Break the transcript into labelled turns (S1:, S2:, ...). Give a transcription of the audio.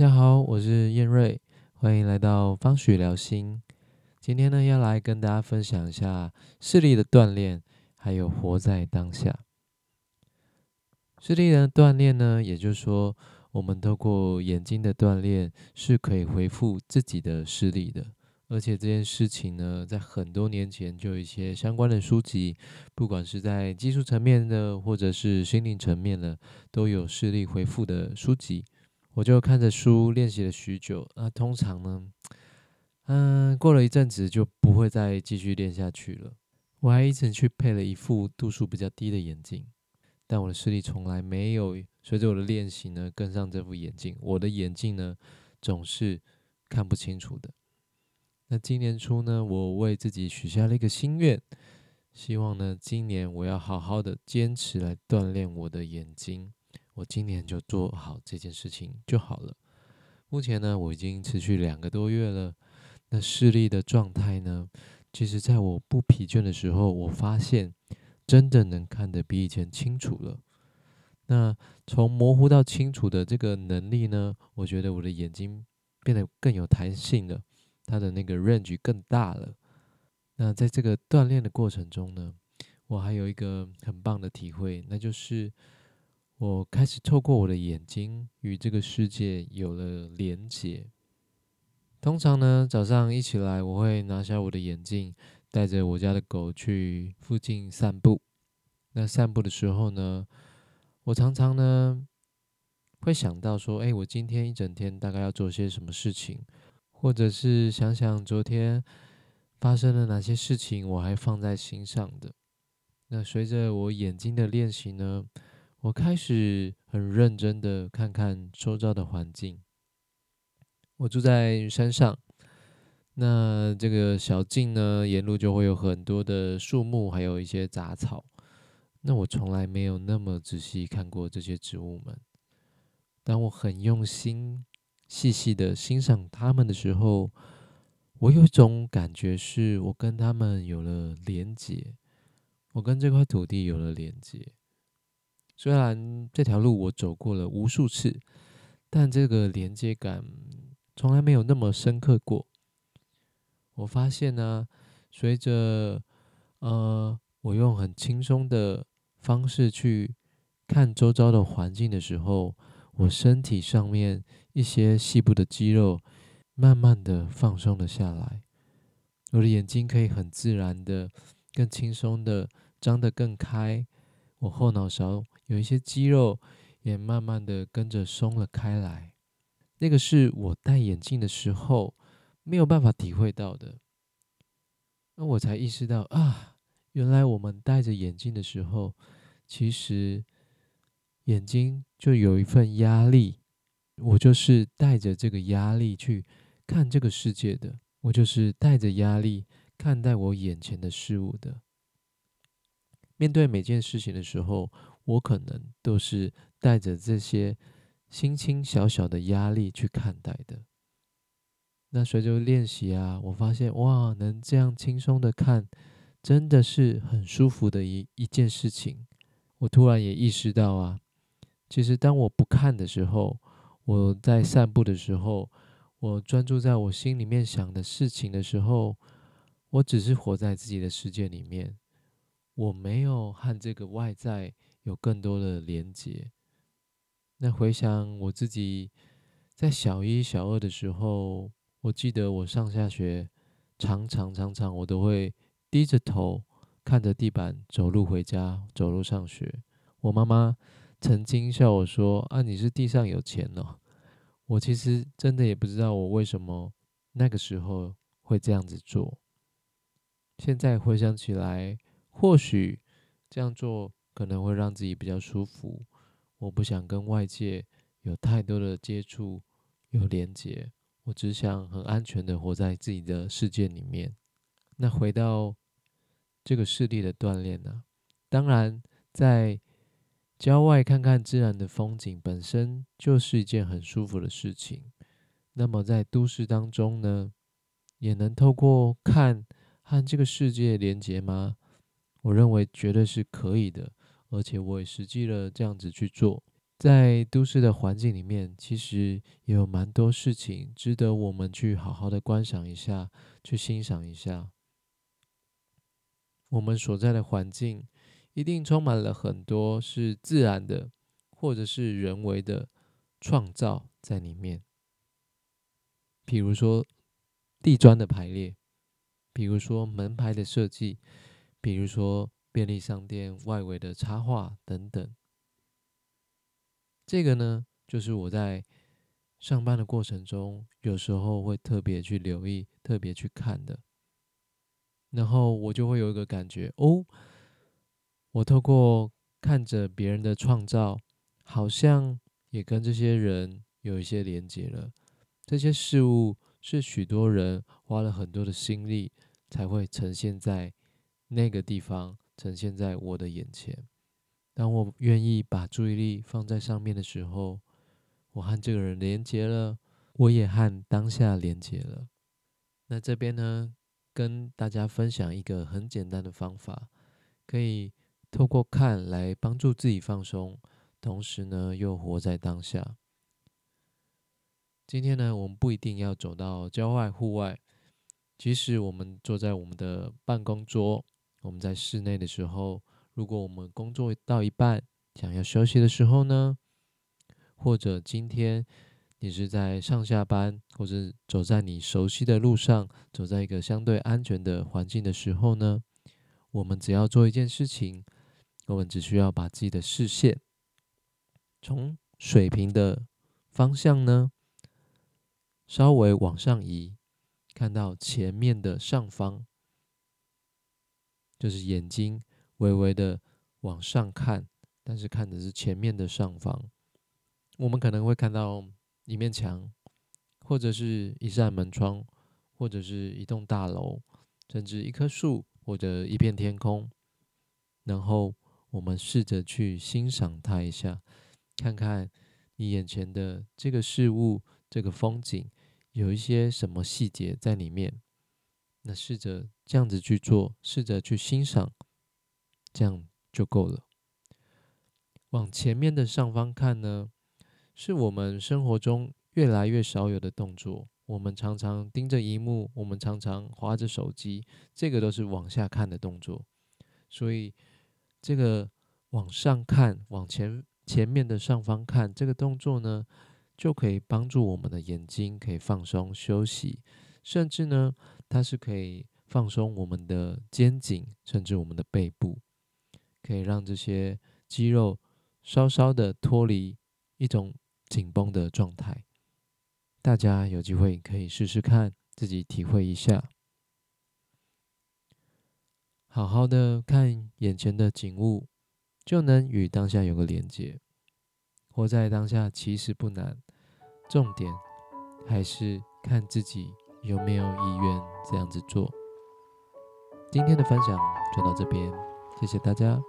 S1: 大家好，我是燕瑞，欢迎来到方许聊心。今天呢，要来跟大家分享一下视力的锻炼，还有活在当下。视力的锻炼呢，也就是说，我们透过眼睛的锻炼，是可以恢复自己的视力的。而且这件事情呢，在很多年前就有一些相关的书籍，不管是在技术层面的，或者是心灵层面的，都有视力恢复的书籍。我就看着书练习了许久。那通常呢，嗯，过了一阵子就不会再继续练下去了。我还一直去配了一副度数比较低的眼镜，但我的视力从来没有随着我的练习呢跟上这副眼镜。我的眼镜呢总是看不清楚的。那今年初呢，我为自己许下了一个心愿，希望呢，今年我要好好的坚持来锻炼我的眼睛。我今年就做好这件事情就好了。目前呢，我已经持续两个多月了。那视力的状态呢，其实在我不疲倦的时候，我发现真的能看得比以前清楚了。那从模糊到清楚的这个能力呢，我觉得我的眼睛变得更有弹性了。它的那个 range 更大了。那在这个锻炼的过程中呢，我还有一个很棒的体会，那就是我开始透过我的眼睛与这个世界有了连接。通常呢，早上一起来，我会拿下我的眼镜，带着我家的狗去附近散步。那散步的时候呢，我常常呢会想到说，哎，我今天一整天大概要做些什么事情。或者是想想昨天发生了哪些事情，我还放在心上的。那随着我眼睛的练习呢，我开始很认真的看看周遭的环境。我住在山上，那这个小径呢，沿路就会有很多的树木，还有一些杂草。那我从来没有那么仔细看过这些植物们，当我很用心。细细的欣赏它们的时候，我有一种感觉，是我跟他们有了连接，我跟这块土地有了连接。虽然这条路我走过了无数次，但这个连接感从来没有那么深刻过。我发现呢，随着呃，我用很轻松的方式去看周遭的环境的时候，我身体上面。一些细部的肌肉慢慢的放松了下来，我的眼睛可以很自然的、更轻松的张得更开，我后脑勺有一些肌肉也慢慢的跟着松了开来。那个是我戴眼镜的时候没有办法体会到的，那我才意识到啊，原来我们戴着眼镜的时候，其实眼睛就有一份压力。我就是带着这个压力去看这个世界的，我就是带着压力看待我眼前的事物的。面对每件事情的时候，我可能都是带着这些轻轻小小的压力去看待的。那随着练习啊，我发现哇，能这样轻松的看，真的是很舒服的一一件事情。我突然也意识到啊，其实当我不看的时候，我在散步的时候，我专注在我心里面想的事情的时候，我只是活在自己的世界里面，我没有和这个外在有更多的连接。那回想我自己在小一、小二的时候，我记得我上下学常常常常我都会低着头看着地板走路回家，走路上学。我妈妈曾经笑我说：“啊，你是地上有钱哦。”我其实真的也不知道我为什么那个时候会这样子做。现在回想起来，或许这样做可能会让自己比较舒服。我不想跟外界有太多的接触、有连接，我只想很安全的活在自己的世界里面。那回到这个视力的锻炼呢？当然在。郊外看看自然的风景，本身就是一件很舒服的事情。那么在都市当中呢，也能透过看和这个世界连接吗？我认为绝对是可以的，而且我也实际了这样子去做。在都市的环境里面，其实也有蛮多事情值得我们去好好的观赏一下，去欣赏一下。我们所在的环境一定充满了很多是自然的，或者是人为的创造在里面。比如说地砖的排列，比如说门牌的设计，比如说便利商店外围的插画等等。这个呢，就是我在上班的过程中，有时候会特别去留意、特别去看的。然后我就会有一个感觉哦，我透过看着别人的创造，好像也跟这些人有一些连接了。这些事物是许多人花了很多的心力才会呈现在那个地方，呈现在我的眼前。当我愿意把注意力放在上面的时候，我和这个人连接了，我也和当下连接了。那这边呢？跟大家分享一个很简单的方法，可以透过看来帮助自己放松，同时呢又活在当下。今天呢，我们不一定要走到郊外户外，即使我们坐在我们的办公桌，我们在室内的时候，如果我们工作到一半想要休息的时候呢，或者今天。你是在上下班，或者走在你熟悉的路上，走在一个相对安全的环境的时候呢？我们只要做一件事情，我们只需要把自己的视线从水平的方向呢，稍微往上移，看到前面的上方，就是眼睛微微的往上看，但是看的是前面的上方，我们可能会看到。一面墙，或者是一扇门窗，或者是一栋大楼，甚至一棵树，或者一片天空。然后我们试着去欣赏它一下，看看你眼前的这个事物、这个风景有一些什么细节在里面。那试着这样子去做，试着去欣赏，这样就够了。往前面的上方看呢？是我们生活中越来越少有的动作。我们常常盯着荧幕，我们常常划着手机，这个都是往下看的动作。所以，这个往上看、往前前面的上方看这个动作呢，就可以帮助我们的眼睛可以放松休息，甚至呢，它是可以放松我们的肩颈，甚至我们的背部，可以让这些肌肉稍稍的脱离一种。紧绷的状态，大家有机会可以试试看，自己体会一下。好好的看眼前的景物，就能与当下有个连接。活在当下其实不难，重点还是看自己有没有意愿这样子做。今天的分享就到这边，谢谢大家。